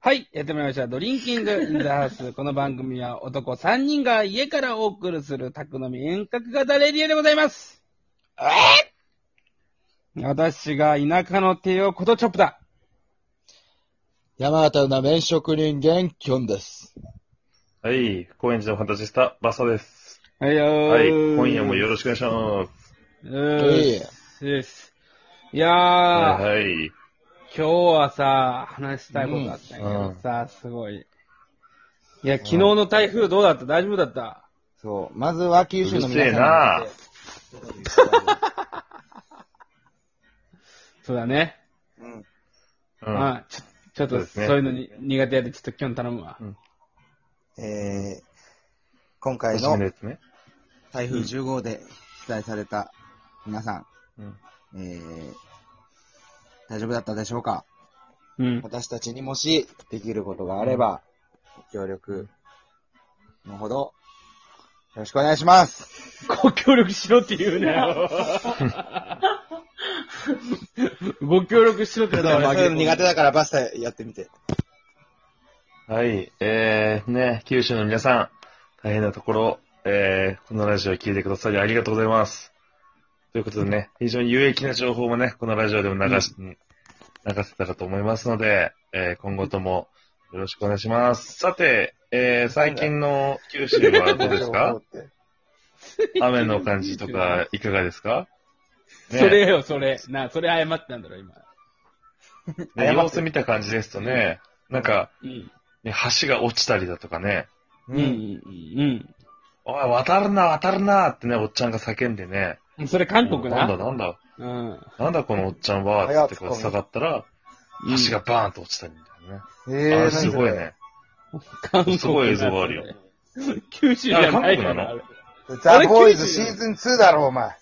はい、やってまいりました。ドリンキングインザハウス。この番組は男3人が家からお送りする宅飲み遠隔型レディオでございます。私が田舎の帝王ことチョップだ。山形の麺職人間、キョンです。はい、高円寺のファンタジスタ、バッサです。はいよー。はい、今夜もよろしくお願いします。うーす。いやー、はい、はい。今日はさ、話したいことあったんやけどさ、すごい。いや、昨日の台風どうだった？大丈夫だった？そう。まずは九州の皆さんにうるせえなそうだね。うん。うん。あちょちょっとそうですねそういうのに苦手やで、ちょっと今日頼むわ。えー、今回の。台風10号で被災された皆さうん。ん、えー、大丈夫だったでしょうか？うん。私たちにもしできることがあれば、ご協力のほど、よろしくお願いします。ご協力しろって言うなよ。ご協力しろって言ういうの苦手だからバスタやってみて。はい、えー、ね、九州の皆さん、大変なところ、えー、このラジオを聞いてくださりありがとうございます。ということでね、非常に有益な情報もね、このラジオでも流し、流せたかと思いますので、えー、今後ともよろしくお願いします。さて、えー、最近の九州はどうですか？雨の感じとか、いかがですか、ねそれよ、それ。な、それ謝ったんだろ、今。ね様子見た感じですとね、なんか、うん。ね橋が落ちたりだとかね、うん、うん、おい、渡るな、渡るなってね、おっちゃんが叫んでね、うん。それ韓国な？なんだ、なんだ、うん。なんだこのおっちゃんは、早ってこう下がったら、橋がバーンと落ちたんだよね。えー、あれすごいね。韓国すごい映像があるよ。九州じゃないからあれ韓国なの？ザ・ボーイズシーズン2だろ、お前。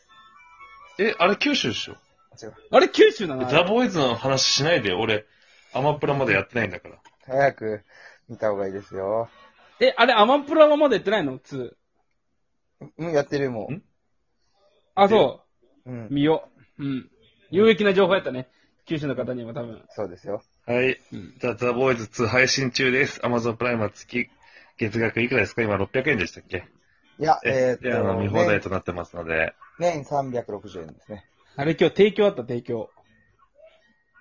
え、あれ九州でしょ？違う。あれ九州なの？ザ・ボーイズの話しないで、俺、アマプラまでやってないんだから。早く見た方がいいですよ。え、あれアマプラはまだやってないの ?2。うん、やってるもん？あ、そうんう。。見よう。うん。有益な情報やったね。九州の方にも多分。そうですよ。はい。うん。じゃあ、ザ・ボーイズ2配信中です。アマゾンプライムは月、月額いくらですか？今600円でしたっけ？いや、えーっで、あの、と、見放題年となってますので、年360円ですね。あれ今日提供あった？提供。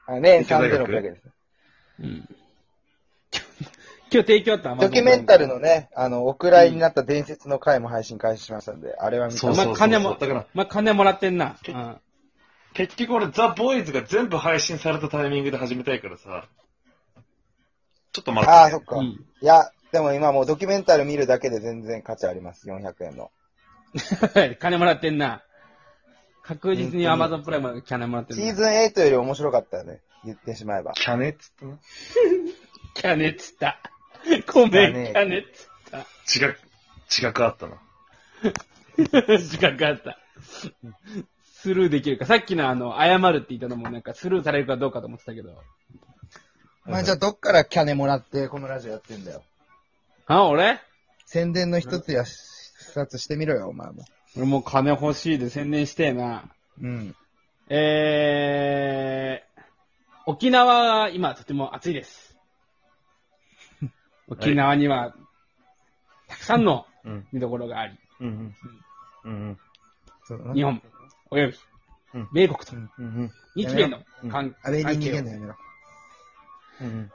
あ年いくら額3600円です。うん。今日提供あったドキュメンタルの。ね、あの、お蔵入りになった伝説の回も配信開始しましたんで、あれは見たおそうそうそう前金も、だからまあ、金もらってんな。けうん。結局俺、ザ・ボーイズが全部配信されたタイミングで始めたいからさ、ちょっと待って、ね。ああ、そっか。いうん。や、でも今もうドキュメンタル見るだけで全然価値あります。400円の。金もらってんな。確実に Amazon プライムの金もらってんな。シーズン8より面白かったよね。言ってしまえば。キャネっつったな。金っつった。ごめん、金金っつった。自覚、自覚あったな。時間があった。スルーできるか。さっきのあの、謝るって言ったのもなんかスルーされるかどうかと思ってたけど。まあじゃあどっからキャネもらってこのラジオやってんだよ。あ、俺？宣伝の一つや二つしてみろよ、お前も。俺もう金欲しいで宣伝してえな。うん。えー、沖縄は今とても暑いです。沖縄には、たくさんのうん。見どころがあり、うんうん。うんそうだな日本、およびうん、米国とうん。うん日米のうん関あれに逃げんのやめろ。うん。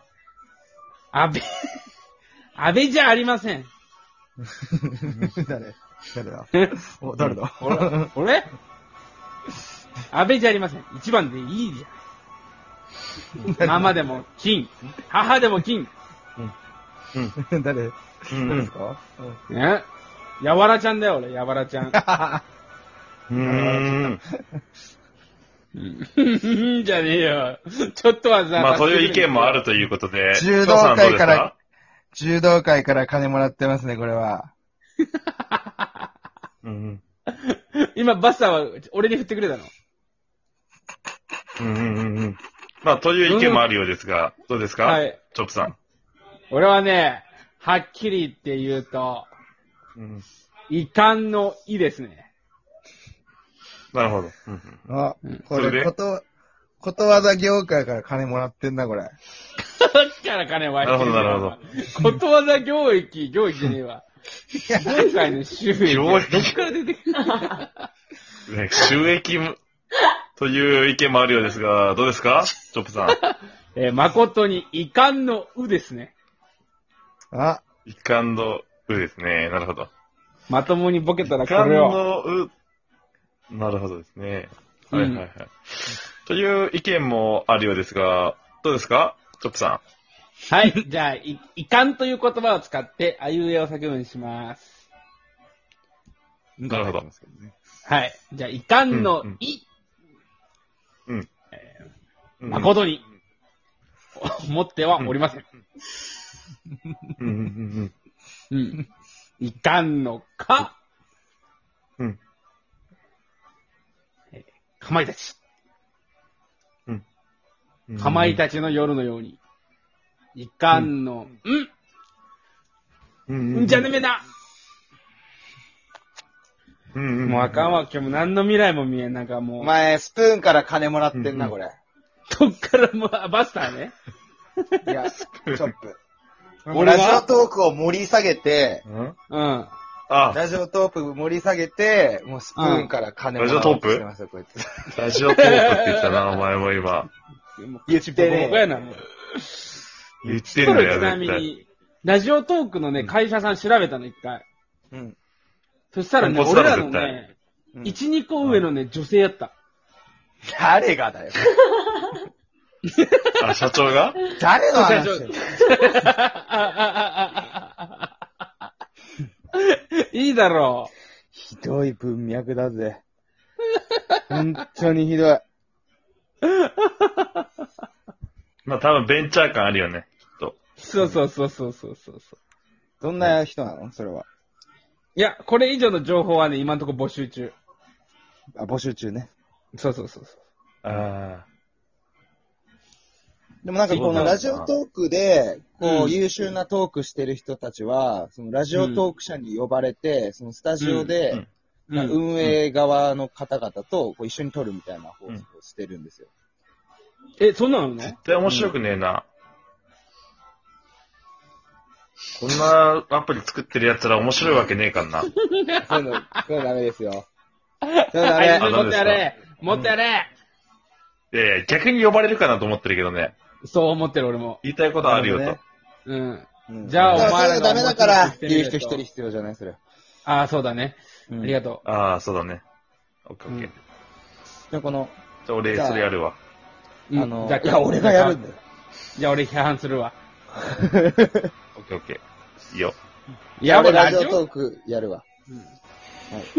安倍、安倍じゃありません。誰誰だ？誰だ？俺俺？安倍じゃありません。一番でいいじゃん。ママでも金、母でも金。うん。誰？うん。誰ですか？ねやわらちゃんだよ、俺、やわらちゃん。うん。うん じゃねえよ。ちょっとはさ。まあ、そういう意見もあるということで、柔道界から柔道界から金もらってますね、これは。うん今、バスターは俺に振ってくれたの？うんうんうんうん。まあ、という意見もあるようですが、どうですか？はい。チョップさん。俺はね、はっきり言って言うと、うん遺憾の意ですね。なるほど。うんうんあうん、こそれで？れ、こと、ことわざ業界から金もらってんな、これ。っから金湧いてなるほどなるほど。ことわざ教育、教育じゃねえわ。今回の収益。どっから出てくるね、収益もという意見もあるようですが、どうですか？チョップさん。えー誠に遺憾のうですね。あ、遺憾のうですね。なるほど。まともにボケたらこれを。のう。なるほどですね。うんはいはいはい。という意見もあるようですが、どうですか？チョップさはい。じゃあ、い遺憾という言葉を使って、あいうえお作文します。ん。なるほど。はい。じゃあ、遺憾のうんうんい、うん。誠に、思ってはおりません。うん。うん。うん。のか、うん。かまいたち。うん。かまいたちの夜のように。遺憾の、うん、うん。ん。じゃねめだうん。もうあかん。わ、今日も何の未来も見えん。なん。かもう、お前、スプーンから金もらってん。な、これ。こっからもう、バスターね。いや、チョップ。俺はラジオトークを盛り下げて、うんうん。あ、ラジオトーク盛り下げて、もうスプーンから金もらおうとしてますよ、こいつ。ラジオトークって言ったな、お前も今。言ってねここやな、もう。言っ知てんだよ、ちなみ絶対。に、ラジオトークのね、会社さん調べたの、一回。うん。そしたらね、ポンコツだ俺らのね、うん1、2個上のね、女性やった。誰がだよ。あ、社長が？誰の話してんの？いいだろひどい文脈だぜ。本当にひどい。まあ多分ベンチャー感あるよね、きっと。う。そうそうそうそうそうそう。どんな人なの？それは。いや、これ以上の情報はね、今のところ募集中。あ、募集中ね。そうそうそうそう。あでもなんかこのラジオトークで、こううん優秀なトークしてる人たちは、そのラジオトーク社に呼ばれて、そのスタジオうんで、運営側の方々とこう一緒に撮るみたいな放送をしてるんですよ。え、そんなのね絶対面白くねえな。こんなアプリ作ってる奴ら面白いわけねえかんな。そういうの、そういうのダメですよ。そういうのダあいつメ。もっとやれもっとやれいやいや、逆に呼ばれるかなと思ってるけどね。そう思ってる俺も。言いたいことあるよと。うん。うんじゃあお前らがダメだからっていう人一人必要じゃない？それ。ああ、そうだね。ありがとああ、そうだね。オッケーオッケー。うんじゃあこの、じゃあ俺、じゃあそれやるわ。う。うんあの、じゃあいや、俺がやるんだよ。じゃあ俺批判するわ。オッケーオッケー。いいよ。いや、俺俺ラジオラジオトークやるわ。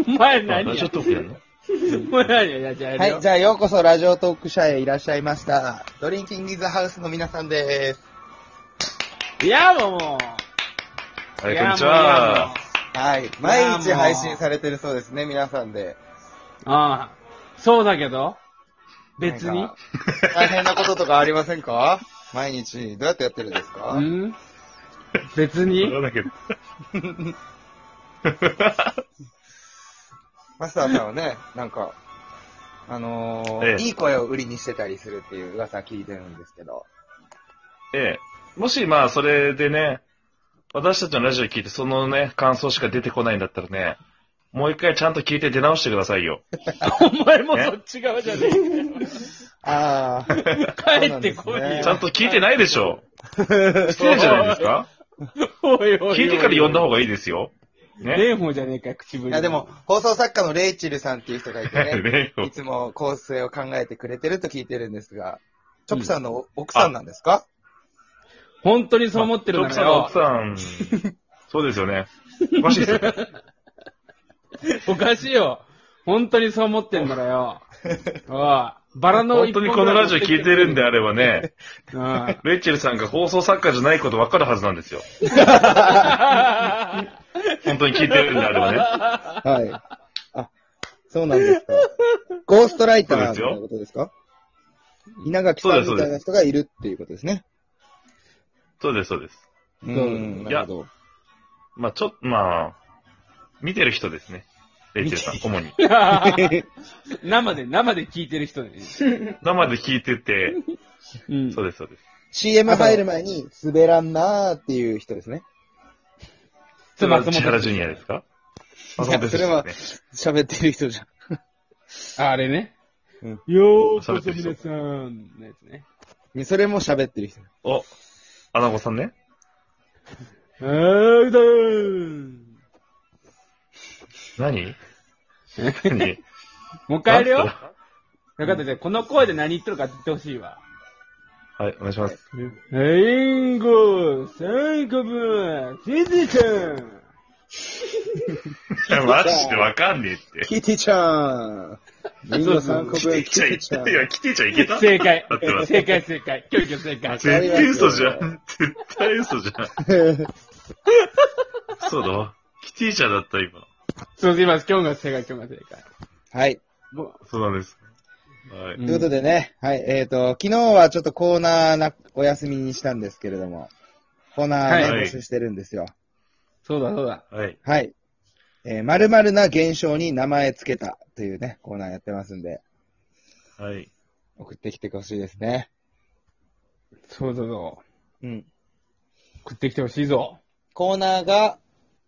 お前あ何やラジオトークやんの？お前何じゃあはい、じゃあようこそラジオトーク社へいらっしゃいました。ドリンキングイズハウスの皆さんです。いや、もう。はい、こんにちは。はい。毎日配信されてるそうですね、皆さんで。ああ、そうだけど、別になんか大変なこととかありませんか？毎日。どうやってやってるんですか？うん？別に そうだけど。マスターさんはね、なんか、あのーええいい声を売りにしてたりするっていう噂聞いてるんですけど。ええ。もし、まあ、それでね、私たちのラジオ聞いて、そのね、感想しか出てこないんだったらね、もう一回ちゃんと聞いて出直してくださいよ。お前もそっち側じゃね ああ。帰ってこいよ。そうなんですねちゃんと聞いてないでしょ。失礼じゃないですか？おいおいおい聞いてから呼んだ方がいいですよ。ね。蓮舫じゃねえか、口ぶり。いやでも、放送作家のレイチルさんっていう人がいてね、ねいつも構成を考えてくれてると聞いてるんですが、チョップさんの奥さんなんですか、本当にそう思ってるんだチョップさんのよ奥。さん、そうですよね。おかしいですよ。おかしいよ。本当にそう思ってんだよ。おいバラの本当にこのラジオ聞いてるんであればね、うん。レイチェルさんが放送作家じゃないこと分かるはずなんですよ。本当に聞いてるんであればね。はい。あ、そうなんですか。ゴーストライターみたいなことですか？稲垣さんみたいな人がいるっていうことですね。そうです、そうです。うん、なるほど。まあちょっと、まあ、見てる人ですね。レイチェルさん、主に。生で、生で聞いてる人ね。生で聞いてて、うん。そうです、そうです。CM 入る前に、滑らんなーっていう人ですね。それは松本千原ジュニアですか？松本それはです喋ってる人じゃん。ああれね。うんよーこそ皆さんのやつね。それも喋ってる人。お、アナゴさんね。あーだー何？何？もう一回やるよ。よだかったじゃあこの声で何言ってるか言ってほしいわ。はい、お願いします。リンゴ、三個分、チズちゃん。マジでわかんねえって。キティちゃんリンゴ3個分、キちゃいティちゃん。いや、キティちゃんいけた？正解合ってま。す正解正解。今日今日正解。絶対嘘じゃん。絶対嘘じゃん。そうだ？わ。キティちゃんだった、今。そうします。今日が正解、今日が正解。はい。もそうなんです。はい。うんということでね、はい、えっ、と、昨日はちょっとコーナーな、お休みにしたんですけれども、コーナーね、はい募集してるんですよ。そうだそうだ。はい。はい。えー、〇〇な現象に名前つけたというね、コーナーやってますんで、はい。送ってきてほしいですね。そうだぞ。うん。食ってきてほしいぞ。コーナーが、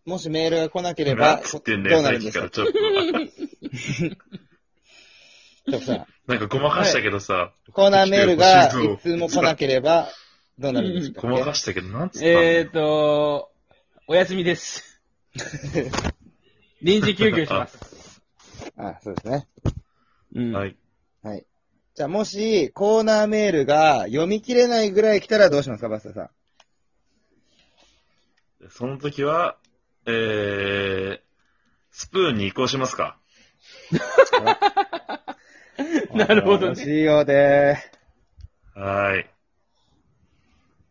もしメールが来なければなん、つってんだよ、どうなさるんですか？からちょっと。さ、なんかごまかしたけどさ、コーナーメールが来てほしいぞいつも来なければ、どうなるんですか？ごまかしたけど、なんつったのえーと、お休みです。臨時休業します。あ、そうですね。うん。はい。はい。じゃあ、もし、コーナーメールが読み切れないぐらい来たらどうしますか、バスタさん？その時は、えー、スプーンに移行しますか？なるほどね。しいようで。はい。